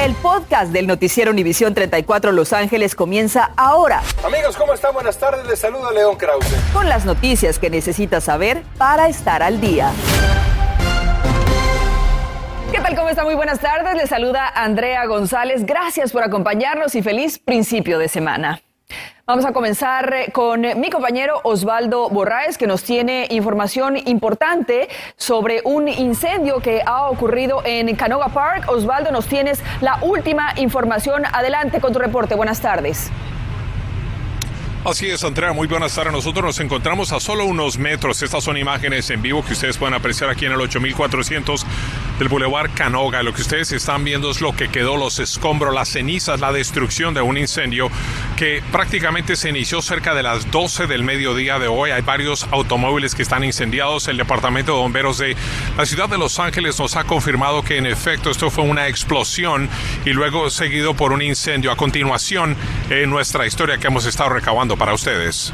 El podcast del noticiero Univisión 34 Los Ángeles comienza ahora. Amigos, ¿cómo están? Buenas tardes. Les saluda León Krause. Con las noticias que necesitas saber para estar al día. ¿Qué tal? ¿Cómo está? Muy buenas tardes. Les saluda Andrea González. Gracias por acompañarnos y feliz principio de semana. Vamos a comenzar eh, con mi compañero Osvaldo Borraes, que nos tiene información importante sobre un incendio que ha ocurrido en Canoga Park. Osvaldo, nos tienes la última información. Adelante con tu reporte. Buenas tardes. Así es, Andrea, muy buenas tardes. Nosotros nos encontramos a solo unos metros. Estas son imágenes en vivo que ustedes pueden apreciar aquí en el 8400 del Boulevard Canoga. Lo que ustedes están viendo es lo que quedó, los escombros, las cenizas, la destrucción de un incendio que prácticamente se inició cerca de las 12 del mediodía de hoy. Hay varios automóviles que están incendiados. El Departamento de Bomberos de la ciudad de Los Ángeles nos ha confirmado que en efecto esto fue una explosión y luego seguido por un incendio. A continuación, en nuestra historia que hemos estado recabando para ustedes.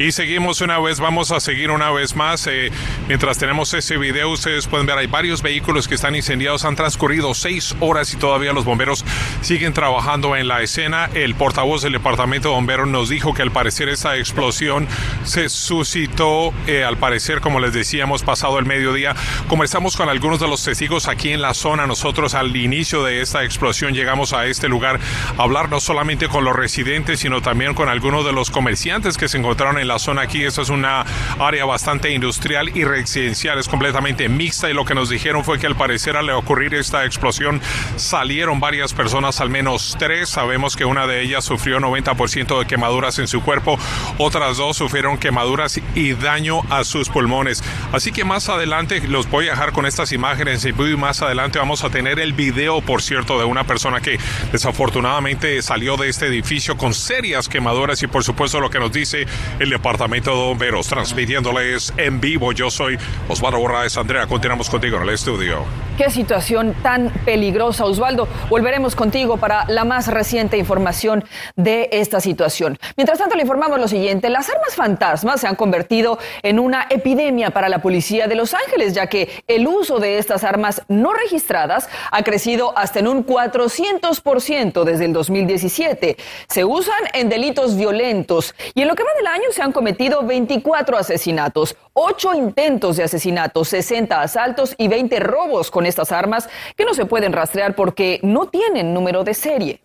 Y seguimos una vez, vamos a seguir una vez más. Eh, mientras tenemos ese video, ustedes pueden ver, hay varios vehículos que están incendiados. Han transcurrido seis horas y todavía los bomberos siguen trabajando en la escena. El portavoz del departamento de bomberos nos dijo que al parecer esta explosión se suscitó, eh, al parecer, como les decíamos, pasado el mediodía. Conversamos con algunos de los testigos aquí en la zona. Nosotros al inicio de esta explosión llegamos a este lugar a hablar no solamente con los residentes, sino también con algunos de los comerciantes que se encontraron en la zona aquí. Esta es una área bastante industrial y residencial, es completamente mixta y lo que nos dijeron fue que al parecer al ocurrir esta explosión salieron varias personas, al menos tres. Sabemos que una de ellas sufrió 90% de quemaduras en su cuerpo, otras dos sufrieron quemaduras y daño a sus pulmones. Así que más adelante los voy a dejar con estas imágenes y más adelante vamos a tener el video, por cierto, de una persona que desafortunadamente salió de este edificio con serias quemaduras y por supuesto lo que nos dice el Departamento de Bomberos, transmitiéndoles en vivo. Yo soy Osvaldo Borraes. Andrea, continuamos contigo en el estudio. Qué situación tan peligrosa, Osvaldo. Volveremos contigo para la más reciente información de esta situación. Mientras tanto, le informamos lo siguiente. Las armas fantasmas se han convertido en una epidemia para la policía de Los Ángeles, ya que el uso de estas armas no registradas ha crecido hasta en un 400% desde el 2017. Se usan en delitos violentos y en lo que va del año se han cometido 24 asesinatos, 8 intentos de asesinatos, 60 asaltos y 20 robos con estas armas que no se pueden rastrear porque no tienen número de serie.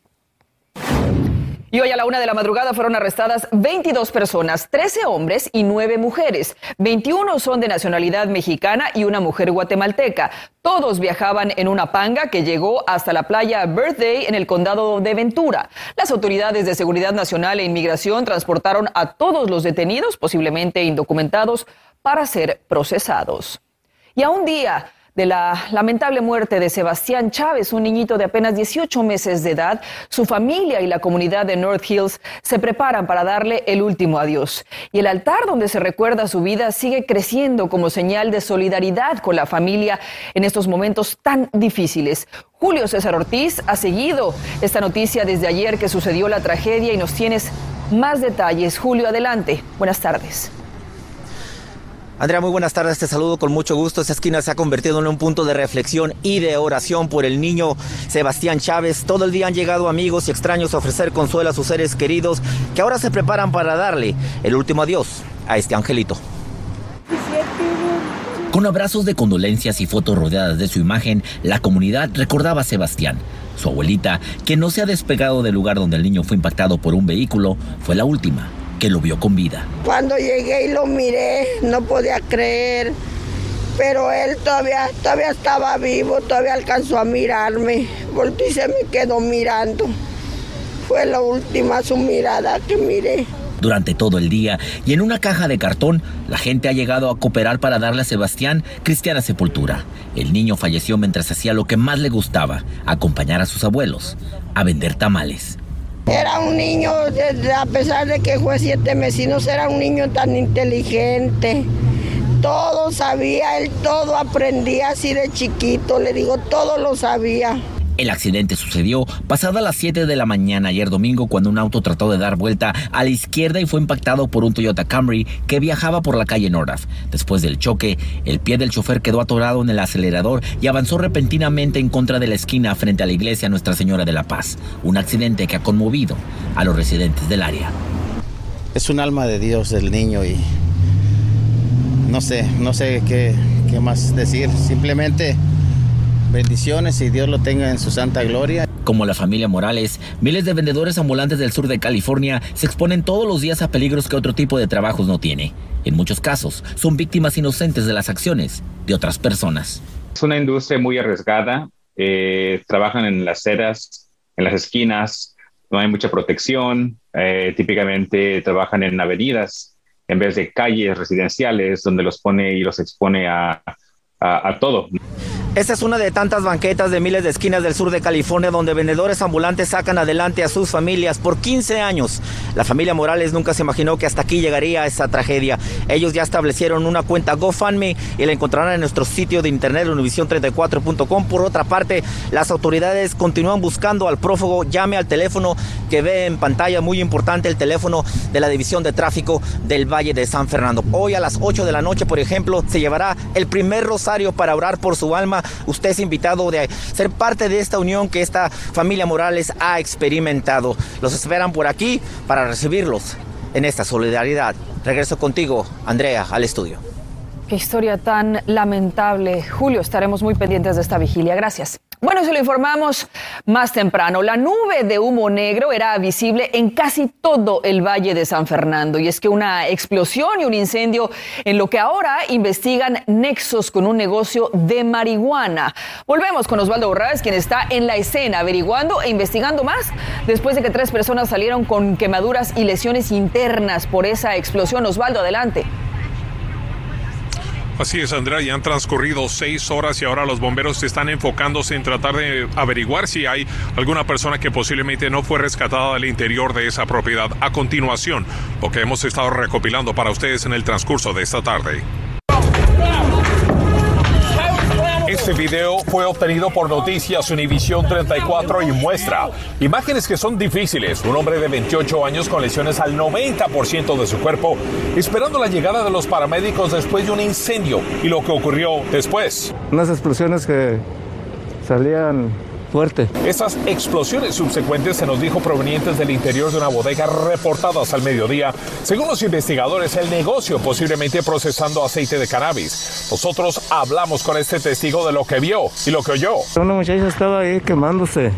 Y hoy a la una de la madrugada fueron arrestadas 22 personas, 13 hombres y 9 mujeres. 21 son de nacionalidad mexicana y una mujer guatemalteca. Todos viajaban en una panga que llegó hasta la playa Birthday en el condado de Ventura. Las autoridades de Seguridad Nacional e Inmigración transportaron a todos los detenidos, posiblemente indocumentados, para ser procesados. Y a un día de la lamentable muerte de Sebastián Chávez, un niñito de apenas 18 meses de edad, su familia y la comunidad de North Hills se preparan para darle el último adiós. Y el altar donde se recuerda su vida sigue creciendo como señal de solidaridad con la familia en estos momentos tan difíciles. Julio César Ortiz ha seguido esta noticia desde ayer que sucedió la tragedia y nos tienes más detalles. Julio, adelante. Buenas tardes. Andrea, muy buenas tardes, te saludo con mucho gusto. Esta esquina se ha convertido en un punto de reflexión y de oración por el niño Sebastián Chávez. Todo el día han llegado amigos y extraños a ofrecer consuelo a sus seres queridos que ahora se preparan para darle el último adiós a este angelito. Con abrazos de condolencias y fotos rodeadas de su imagen, la comunidad recordaba a Sebastián. Su abuelita, que no se ha despegado del lugar donde el niño fue impactado por un vehículo, fue la última que lo vio con vida. Cuando llegué y lo miré, no podía creer, pero él todavía, todavía estaba vivo, todavía alcanzó a mirarme, volteó y se me quedó mirando. Fue la última su mirada que miré. Durante todo el día y en una caja de cartón, la gente ha llegado a cooperar para darle a Sebastián cristiana sepultura. El niño falleció mientras hacía lo que más le gustaba, acompañar a sus abuelos, a vender tamales. Era un niño, a pesar de que fue siete vecinos, era un niño tan inteligente. Todo sabía, él todo aprendía así de chiquito, le digo, todo lo sabía. El accidente sucedió pasada las 7 de la mañana ayer domingo cuando un auto trató de dar vuelta a la izquierda y fue impactado por un Toyota Camry que viajaba por la calle North. Después del choque, el pie del chofer quedó atorado en el acelerador y avanzó repentinamente en contra de la esquina frente a la iglesia Nuestra Señora de la Paz. Un accidente que ha conmovido a los residentes del área. Es un alma de Dios el niño y no sé, no sé qué, qué más decir. Simplemente Bendiciones y Dios lo tenga en su santa gloria. Como la familia Morales, miles de vendedores ambulantes del sur de California se exponen todos los días a peligros que otro tipo de trabajos no tiene. En muchos casos, son víctimas inocentes de las acciones de otras personas. Es una industria muy arriesgada. Eh, trabajan en las aceras, en las esquinas, no hay mucha protección. Eh, típicamente trabajan en avenidas en vez de calles residenciales donde los pone y los expone a, a, a todo. Esta es una de tantas banquetas de miles de esquinas del sur de California donde vendedores ambulantes sacan adelante a sus familias por 15 años. La familia Morales nunca se imaginó que hasta aquí llegaría esta tragedia. Ellos ya establecieron una cuenta GoFundMe y la encontrarán en nuestro sitio de internet univision34.com. Por otra parte, las autoridades continúan buscando al prófugo. Llame al teléfono que ve en pantalla, muy importante, el teléfono de la División de Tráfico del Valle de San Fernando. Hoy a las 8 de la noche, por ejemplo, se llevará el primer rosario para orar por su alma usted es invitado de ser parte de esta unión que esta familia Morales ha experimentado. Los esperan por aquí para recibirlos en esta solidaridad. Regreso contigo, Andrea, al estudio. Qué historia tan lamentable. Julio, estaremos muy pendientes de esta vigilia. Gracias. Bueno, se lo informamos más temprano. La nube de humo negro era visible en casi todo el Valle de San Fernando. Y es que una explosión y un incendio en lo que ahora investigan nexos con un negocio de marihuana. Volvemos con Osvaldo Borrás, quien está en la escena averiguando e investigando más después de que tres personas salieron con quemaduras y lesiones internas por esa explosión. Osvaldo, adelante. Así es, Andrea, ya han transcurrido seis horas y ahora los bomberos están enfocándose en tratar de averiguar si hay alguna persona que posiblemente no fue rescatada del interior de esa propiedad. A continuación, lo que hemos estado recopilando para ustedes en el transcurso de esta tarde. Este video fue obtenido por Noticias Univisión 34 y muestra imágenes que son difíciles. Un hombre de 28 años con lesiones al 90% de su cuerpo, esperando la llegada de los paramédicos después de un incendio y lo que ocurrió después. Unas explosiones que salían fuerte. Estas explosiones subsecuentes se nos dijo provenientes del interior de una bodega reportadas al mediodía. Según los investigadores, el negocio posiblemente procesando aceite de cannabis. Nosotros hablamos con este testigo de lo que vio y lo que oyó. Una muchacha estaba ahí quemándose.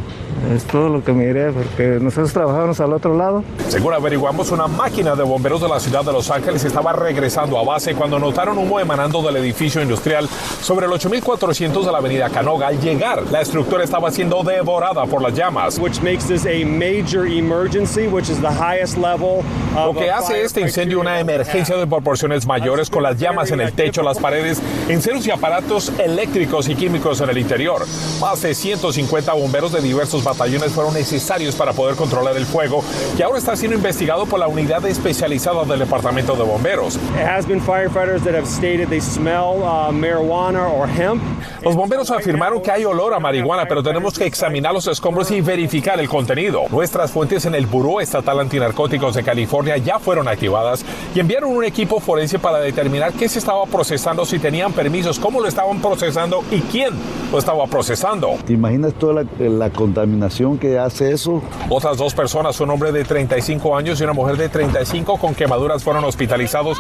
Es todo lo que miré, porque nosotros trabajábamos al otro lado. Según averiguamos, una máquina de bomberos de la ciudad de Los Ángeles estaba regresando a base cuando notaron humo emanando del edificio industrial sobre el 8400 de la avenida Canoga. Al llegar, la estructura estaba siendo devorada por las llamas. Which makes this a major emergency, which is the highest level Lo que hace este incendio una emergencia de proporciones mayores con las llamas en el techo, las paredes, enceros y aparatos eléctricos y químicos en el interior. Más de 150 bomberos de diversos batallones fueron necesarios para poder controlar el fuego, que ahora está siendo investigado por la unidad especializada del Departamento de Bomberos. It has been firefighters that have stated they smell uh, marijuana or hemp. Los bomberos afirmaron que hay olor a marihuana, pero tenemos que examinar los escombros y verificar el contenido. Nuestras fuentes en el Buró Estatal Antinarcóticos de California ya fueron activadas y enviaron un equipo forense para determinar qué se estaba procesando, si tenían permisos, cómo lo estaban procesando y quién lo estaba procesando. ¿Te imaginas toda la, la contaminación que hace eso? Otras dos personas, un hombre de 35 años y una mujer de 35 con quemaduras, fueron hospitalizados.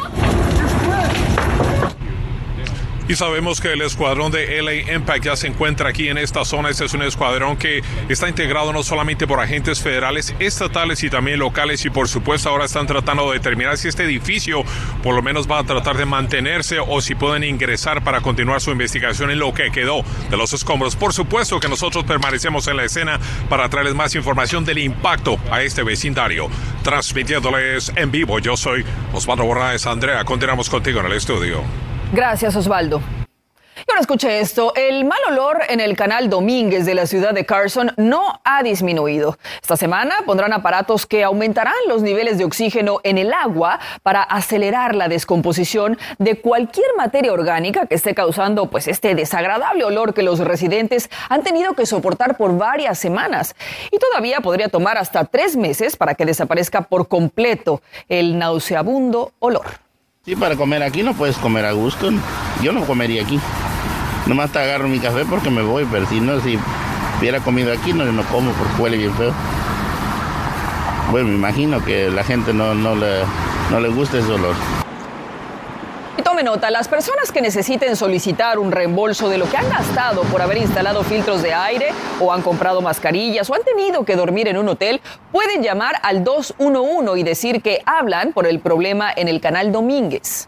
Y sabemos que el escuadrón de LA Impact ya se encuentra aquí en esta zona. Este es un escuadrón que está integrado no solamente por agentes federales, estatales y también locales. Y por supuesto ahora están tratando de determinar si este edificio por lo menos va a tratar de mantenerse o si pueden ingresar para continuar su investigación en lo que quedó de los escombros. Por supuesto que nosotros permanecemos en la escena para traerles más información del impacto a este vecindario. Transmitiéndoles en vivo, yo soy Osvaldo Borraes Andrea. Continuamos contigo en el estudio. Gracias, Osvaldo. Y ahora escuche esto, el mal olor en el canal Domínguez de la ciudad de Carson no ha disminuido. Esta semana pondrán aparatos que aumentarán los niveles de oxígeno en el agua para acelerar la descomposición de cualquier materia orgánica que esté causando pues este desagradable olor que los residentes han tenido que soportar por varias semanas. Y todavía podría tomar hasta tres meses para que desaparezca por completo el nauseabundo olor. Sí, para comer aquí no puedes comer a gusto. Yo no comería aquí. Nomás te agarro mi café porque me voy, pero si no, si hubiera comido aquí, no, no como porque huele bien feo. Bueno, me imagino que la gente no, no, le, no le gusta ese olor. Nota, las personas que necesiten solicitar un reembolso de lo que han gastado por haber instalado filtros de aire o han comprado mascarillas o han tenido que dormir en un hotel, pueden llamar al 211 y decir que hablan por el problema en el canal Domínguez.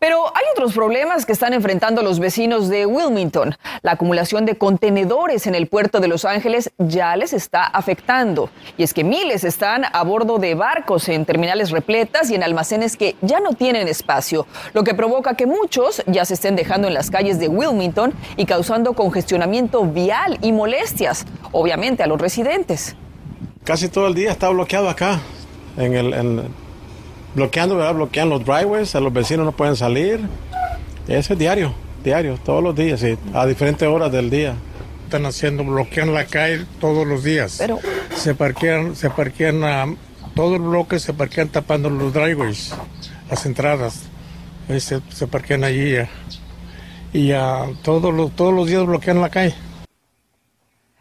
Pero hay otros problemas que están enfrentando los vecinos de Wilmington. La acumulación de contenedores en el puerto de Los Ángeles ya les está afectando. Y es que miles están a bordo de barcos en terminales repletas y en almacenes que ya no tienen espacio, lo que provoca que muchos ya se estén dejando en las calles de Wilmington y causando congestionamiento vial y molestias, obviamente a los residentes. Casi todo el día está bloqueado acá, en el, bloqueando, ¿verdad? Bloquean los driveways, los vecinos no pueden salir. Eso es diario, diario, todos los días, a diferentes horas del día. Están haciendo, bloquean la calle todos los días. Pero... Se parquean, se parquean a, todo el bloque, se parquean tapando los driveways, las entradas. Se, se parquean allí y todos, los, todos los días bloquean la calle.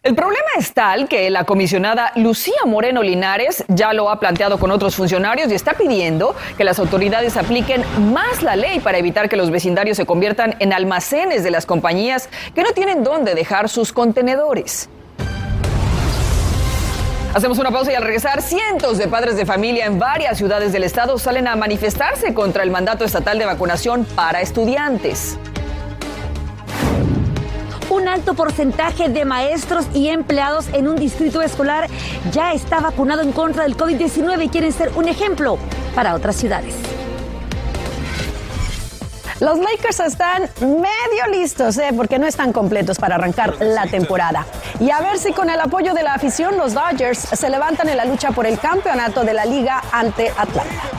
El problema es tal que la comisionada Lucía Moreno Linares ya lo ha planteado con otros funcionarios y está pidiendo que las autoridades apliquen más la ley para evitar que los vecindarios se conviertan en almacenes de las compañías que no tienen dónde dejar sus contenedores. Hacemos una pausa y al regresar, cientos de padres de familia en varias ciudades del estado salen a manifestarse contra el mandato estatal de vacunación para estudiantes un alto porcentaje de maestros y empleados en un distrito escolar ya está vacunado en contra del COVID-19 y quieren ser un ejemplo para otras ciudades. Los Lakers están medio listos, ¿eh? porque no están completos para arrancar la temporada. Y a ver si con el apoyo de la afición los Dodgers se levantan en la lucha por el campeonato de la liga ante Atlanta.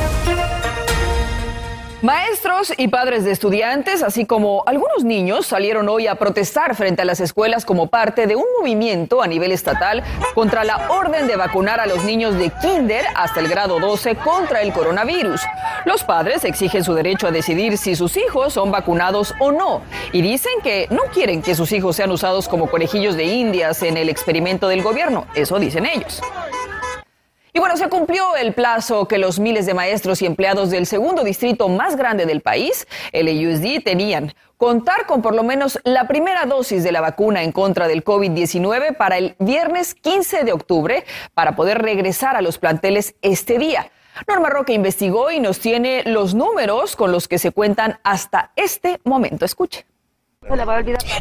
Maestros y padres de estudiantes, así como algunos niños, salieron hoy a protestar frente a las escuelas como parte de un movimiento a nivel estatal contra la orden de vacunar a los niños de kinder hasta el grado 12 contra el coronavirus. Los padres exigen su derecho a decidir si sus hijos son vacunados o no y dicen que no quieren que sus hijos sean usados como conejillos de indias en el experimento del gobierno. Eso dicen ellos. Y bueno, se cumplió el plazo que los miles de maestros y empleados del segundo distrito más grande del país, el USD, tenían. Contar con por lo menos la primera dosis de la vacuna en contra del COVID-19 para el viernes 15 de octubre para poder regresar a los planteles este día. Norma Roque investigó y nos tiene los números con los que se cuentan hasta este momento. Escuche.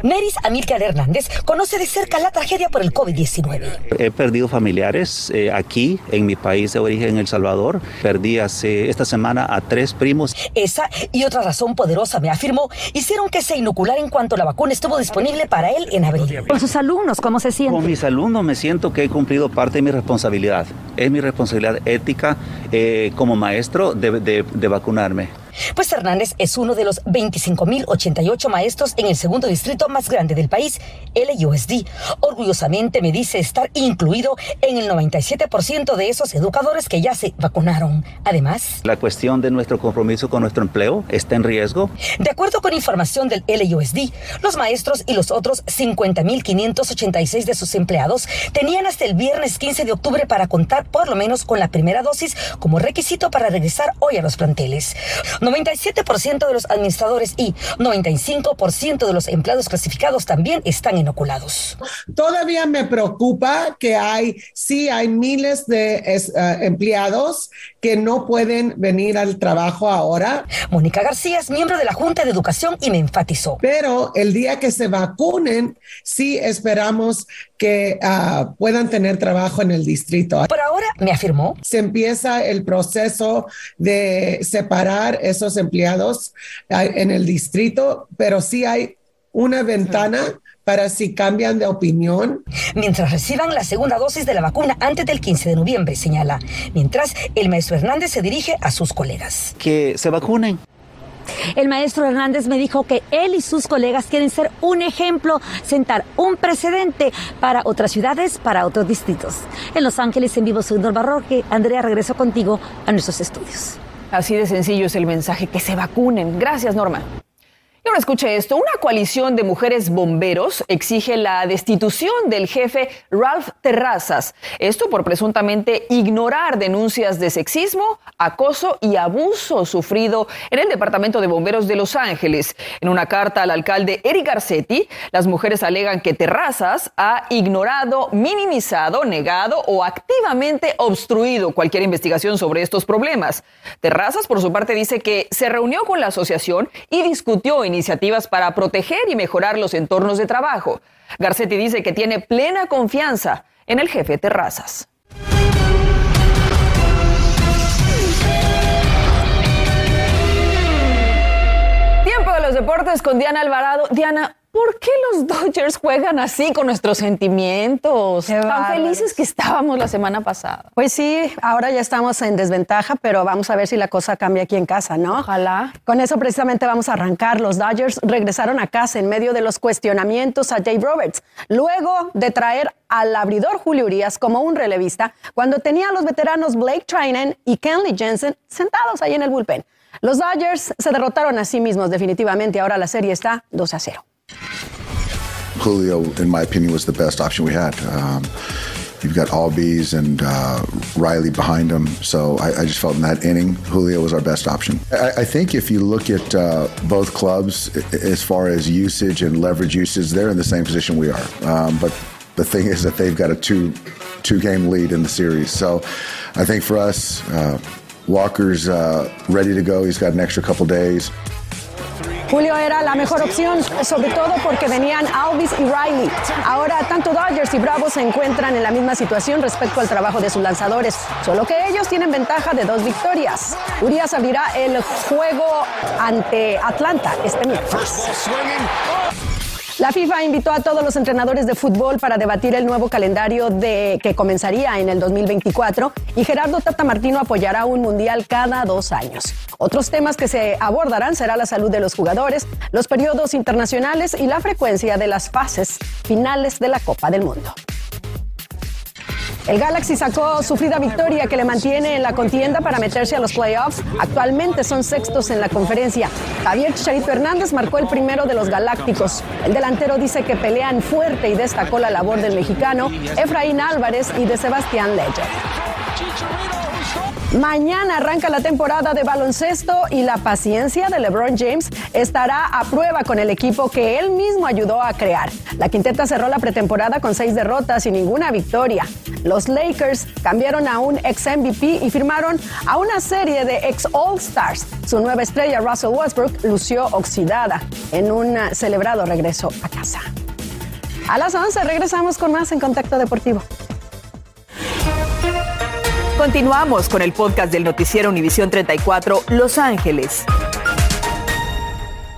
Neris Amílcar Hernández conoce de cerca la tragedia por el COVID-19. He perdido familiares eh, aquí en mi país de origen, El Salvador. Perdí hace esta semana a tres primos. Esa y otra razón poderosa, me afirmó, hicieron que se inoculara en cuanto la vacuna estuvo disponible para él en abril. Con sus alumnos, ¿cómo se siente? Con mis alumnos me siento que he cumplido parte de mi responsabilidad. Es mi responsabilidad ética eh, como maestro de vacunarme. Pues Hernández es uno de los 25.088 maestros en el segundo distrito más grande del país, LUSD. Orgullosamente me dice estar incluido en el 97% de esos educadores que ya se vacunaron. Además, la cuestión de nuestro compromiso con nuestro empleo está en riesgo. De acuerdo con información del LUSD, los maestros y los otros 50.586 de sus empleados tenían hasta el viernes 15 de octubre para contar por lo menos con la primera dosis como requisito para regresar hoy a los planteles. 97% de los administradores y 95% de los empleados clasificados también están inoculados. Todavía me preocupa que hay, sí, hay miles de eh, empleados que no pueden venir al trabajo ahora. Mónica García es miembro de la Junta de Educación y me enfatizó. Pero el día que se vacunen, sí esperamos que uh, puedan tener trabajo en el distrito. Por ahora, me afirmó. Se empieza el proceso de separar esos empleados uh, en el distrito, pero sí hay una ventana para si cambian de opinión. Mientras reciban la segunda dosis de la vacuna antes del 15 de noviembre, señala. Mientras el maestro Hernández se dirige a sus colegas. Que se vacunen. El maestro Hernández me dijo que él y sus colegas quieren ser un ejemplo, sentar un precedente para otras ciudades, para otros distritos. En Los Ángeles, en vivo, soy Norma Roque. Andrea, regreso contigo a nuestros estudios. Así de sencillo es el mensaje, que se vacunen. Gracias, Norma. Y ahora escuche esto, una coalición de mujeres bomberos exige la destitución del jefe Ralph Terrazas, esto por presuntamente ignorar denuncias de sexismo, acoso y abuso sufrido en el Departamento de Bomberos de Los Ángeles. En una carta al alcalde Eric Garcetti, las mujeres alegan que Terrazas ha ignorado, minimizado, negado o activamente obstruido cualquier investigación sobre estos problemas. Terrazas, por su parte, dice que se reunió con la asociación y discutió iniciativas para proteger y mejorar los entornos de trabajo. Garcetti dice que tiene plena confianza en el jefe Terrazas. Tiempo de los deportes con Diana Alvarado. Diana, ¿Por qué los Dodgers juegan así con nuestros sentimientos? Qué Tan felices que estábamos la semana pasada. Pues sí, ahora ya estamos en desventaja, pero vamos a ver si la cosa cambia aquí en casa, ¿no? Ojalá. Con eso precisamente vamos a arrancar. Los Dodgers regresaron a casa en medio de los cuestionamientos a Dave Roberts, luego de traer al abridor Julio Urias como un relevista, cuando tenía a los veteranos Blake Trinan y Kenley Jensen sentados ahí en el bullpen. Los Dodgers se derrotaron a sí mismos definitivamente. Ahora la serie está 2 a 0. Julio, in my opinion, was the best option we had. Um, you've got Albies and uh, Riley behind him, so I, I, just felt in that inning, Julio was our best option. I, I think if you look at uh, both clubs as far as usage and leverage usage, they're in the same position we are. Um, but the thing is that they've got a two two game lead in the series. So I think for us, uh, Walker's uh, ready to go. He's got an extra couple days. Julio era la mejor opción, sobre todo porque venían Alvis y Riley. Ahora, tanto Dodgers y Bravos se encuentran en la misma situación respecto al trabajo de sus lanzadores, solo que ellos tienen ventaja de dos victorias. Urias abrirá el juego ante Atlanta este miércoles. La FIFA invitó a todos los entrenadores de fútbol para debatir el nuevo calendario de, que comenzaría en el 2024 y Gerardo Tata Martino apoyará un mundial cada dos años. Otros temas que se abordarán será la salud de los jugadores, los periodos internacionales y la frecuencia de las fases finales de la Copa del Mundo. El Galaxy sacó sufrida victoria que le mantiene en la contienda para meterse a los playoffs. Actualmente son sextos en la conferencia. Javier Chicharito Hernández marcó el primero de los Galácticos. El delantero dice que pelean fuerte y destacó la labor del mexicano Efraín Álvarez y de Sebastián Ledger. Mañana arranca la temporada de baloncesto y la paciencia de LeBron James estará a prueba con el equipo que él mismo ayudó a crear. La quinteta cerró la pretemporada con seis derrotas y ninguna victoria. Los Lakers cambiaron a un ex MVP y firmaron a una serie de ex All Stars. Su nueva estrella, Russell Westbrook, lució oxidada en un celebrado regreso a casa. A las 11 regresamos con más en Contacto Deportivo. Continuamos con el podcast del noticiero Univisión 34 Los Ángeles.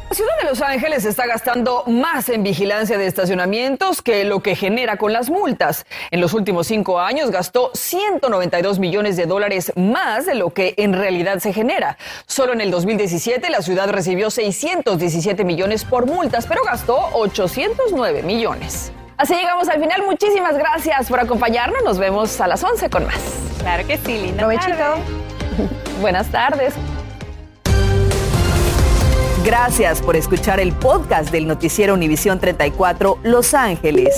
La ciudad de Los Ángeles está gastando más en vigilancia de estacionamientos que lo que genera con las multas. En los últimos cinco años gastó 192 millones de dólares más de lo que en realidad se genera. Solo en el 2017 la ciudad recibió 617 millones por multas, pero gastó 809 millones. Así llegamos al final. Muchísimas gracias por acompañarnos. Nos vemos a las 11 con más. Claro que sí, linda. Provechito. Buenas tardes. Gracias por escuchar el podcast del noticiero Univisión 34 Los Ángeles.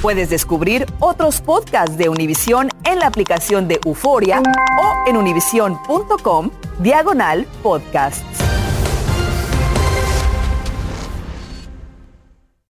Puedes descubrir otros podcasts de Univisión en la aplicación de Euforia o en univision.com diagonal podcasts.